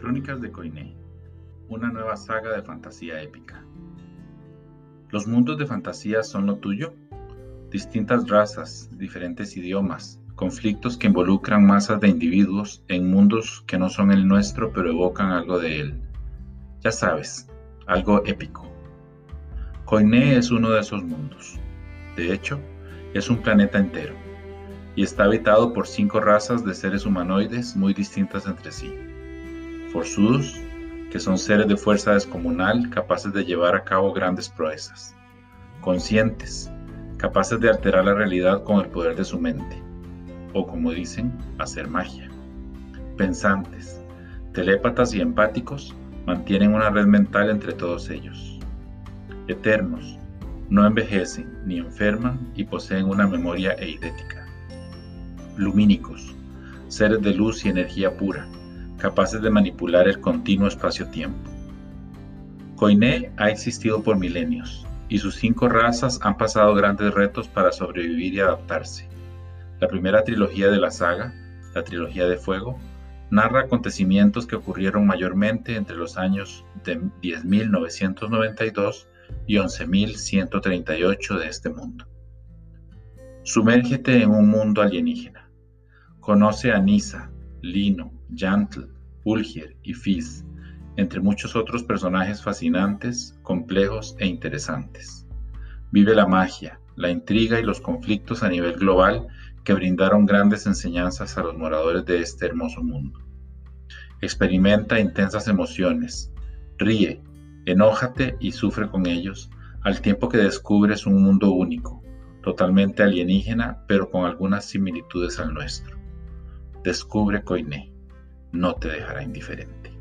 Crónicas de Coiné, una nueva saga de fantasía épica. ¿Los mundos de fantasía son lo tuyo? Distintas razas, diferentes idiomas, conflictos que involucran masas de individuos en mundos que no son el nuestro pero evocan algo de él. Ya sabes, algo épico. Coiné es uno de esos mundos. De hecho, es un planeta entero y está habitado por cinco razas de seres humanoides muy distintas entre sí. Forzudos, que son seres de fuerza descomunal capaces de llevar a cabo grandes proezas. Conscientes, capaces de alterar la realidad con el poder de su mente. O como dicen, hacer magia. Pensantes, telépatas y empáticos mantienen una red mental entre todos ellos. Eternos, no envejecen ni enferman y poseen una memoria eidética. Lumínicos, seres de luz y energía pura, capaces de manipular el continuo espacio-tiempo. Koiné ha existido por milenios, y sus cinco razas han pasado grandes retos para sobrevivir y adaptarse. La primera trilogía de la saga, la trilogía de fuego, narra acontecimientos que ocurrieron mayormente entre los años de 10.992 y 11.138 de este mundo. Sumérgete en un mundo alienígena. Conoce a Nisa, Lino, Yantle, Ulgier y Fizz, entre muchos otros personajes fascinantes, complejos e interesantes. Vive la magia, la intriga y los conflictos a nivel global que brindaron grandes enseñanzas a los moradores de este hermoso mundo. Experimenta intensas emociones, ríe, enójate y sufre con ellos, al tiempo que descubres un mundo único, totalmente alienígena, pero con algunas similitudes al nuestro. Descubre Koiné no te dejará indiferente.